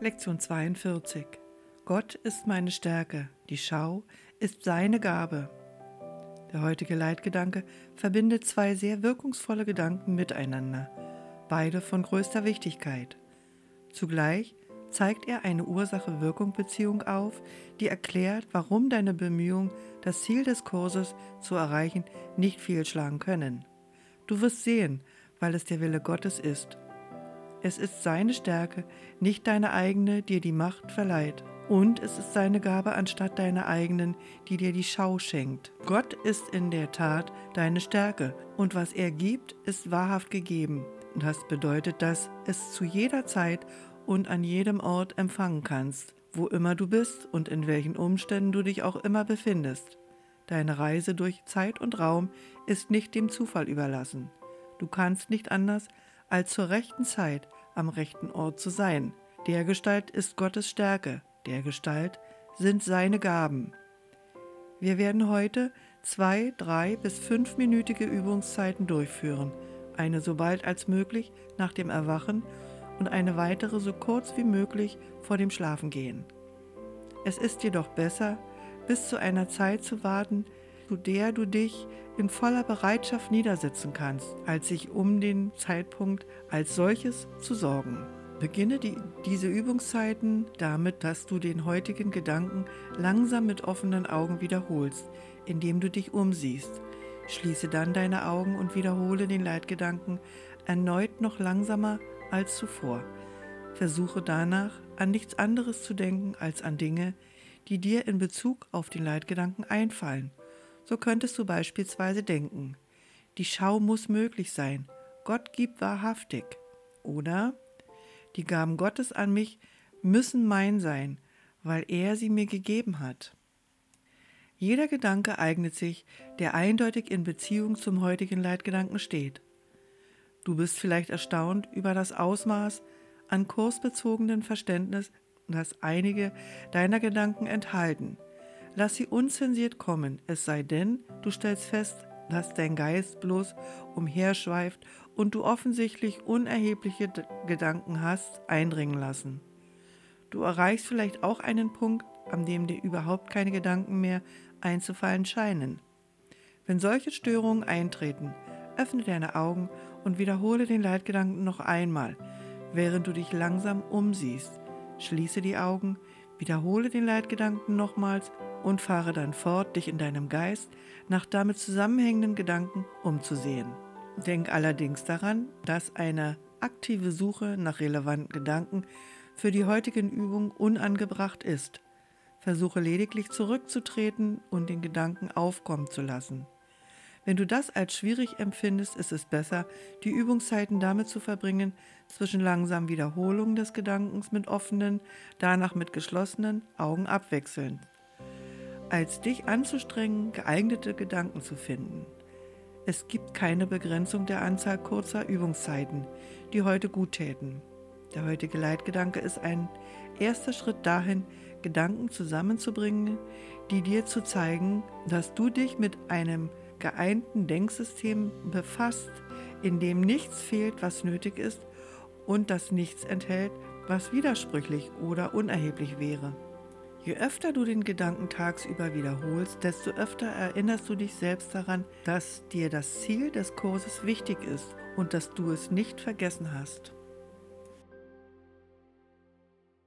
Lektion 42 Gott ist meine Stärke, die Schau ist seine Gabe. Der heutige Leitgedanke verbindet zwei sehr wirkungsvolle Gedanken miteinander, beide von größter Wichtigkeit. Zugleich zeigt er eine Ursache-Wirkung-Beziehung auf, die erklärt, warum deine Bemühungen, das Ziel des Kurses zu erreichen, nicht fehlschlagen können. Du wirst sehen, weil es der Wille Gottes ist. Es ist seine Stärke, nicht deine eigene, dir die Macht verleiht. Und es ist seine Gabe anstatt deiner eigenen, die dir die Schau schenkt. Gott ist in der Tat deine Stärke, und was er gibt, ist wahrhaft gegeben. Das bedeutet, dass es zu jeder Zeit und an jedem Ort empfangen kannst, wo immer du bist und in welchen Umständen du dich auch immer befindest. Deine Reise durch Zeit und Raum ist nicht dem Zufall überlassen. Du kannst nicht anders, als zur rechten Zeit am rechten Ort zu sein. Der Gestalt ist Gottes Stärke, der Gestalt sind seine Gaben. Wir werden heute zwei, drei bis fünfminütige Übungszeiten durchführen, eine so bald als möglich nach dem Erwachen und eine weitere so kurz wie möglich vor dem Schlafengehen. Es ist jedoch besser, bis zu einer Zeit zu warten, zu der du dich in voller Bereitschaft niedersetzen kannst, als sich um den Zeitpunkt als solches zu sorgen. Beginne die, diese Übungszeiten damit, dass du den heutigen Gedanken langsam mit offenen Augen wiederholst, indem du dich umsiehst. Schließe dann deine Augen und wiederhole den Leitgedanken erneut noch langsamer als zuvor. Versuche danach an nichts anderes zu denken als an Dinge, die dir in Bezug auf den Leitgedanken einfallen. So könntest du beispielsweise denken, die Schau muss möglich sein, Gott gibt wahrhaftig. Oder die Gaben Gottes an mich müssen mein sein, weil er sie mir gegeben hat. Jeder Gedanke eignet sich, der eindeutig in Beziehung zum heutigen Leitgedanken steht. Du bist vielleicht erstaunt über das Ausmaß an kursbezogenen Verständnis, das einige deiner Gedanken enthalten. Lass sie unzensiert kommen, es sei denn, du stellst fest, dass dein Geist bloß umherschweift und du offensichtlich unerhebliche Gedanken hast eindringen lassen. Du erreichst vielleicht auch einen Punkt, an dem dir überhaupt keine Gedanken mehr einzufallen scheinen. Wenn solche Störungen eintreten, öffne deine Augen und wiederhole den Leitgedanken noch einmal, während du dich langsam umsiehst. Schließe die Augen, wiederhole den Leitgedanken nochmals und fahre dann fort, dich in deinem Geist nach damit zusammenhängenden Gedanken umzusehen. Denk allerdings daran, dass eine aktive Suche nach relevanten Gedanken für die heutigen Übungen unangebracht ist. Versuche lediglich zurückzutreten und den Gedanken aufkommen zu lassen. Wenn du das als schwierig empfindest, ist es besser, die Übungszeiten damit zu verbringen, zwischen langsamen Wiederholungen des Gedankens mit offenen, danach mit geschlossenen Augen abwechselnd, als dich anzustrengen, geeignete Gedanken zu finden. Es gibt keine Begrenzung der Anzahl kurzer Übungszeiten, die heute gut täten. Der heutige Leitgedanke ist ein erster Schritt dahin, Gedanken zusammenzubringen, die dir zu zeigen, dass du dich mit einem geeinten Denksystem befasst, in dem nichts fehlt, was nötig ist und das nichts enthält, was widersprüchlich oder unerheblich wäre. Je öfter du den Gedanken tagsüber wiederholst, desto öfter erinnerst du dich selbst daran, dass dir das Ziel des Kurses wichtig ist und dass du es nicht vergessen hast.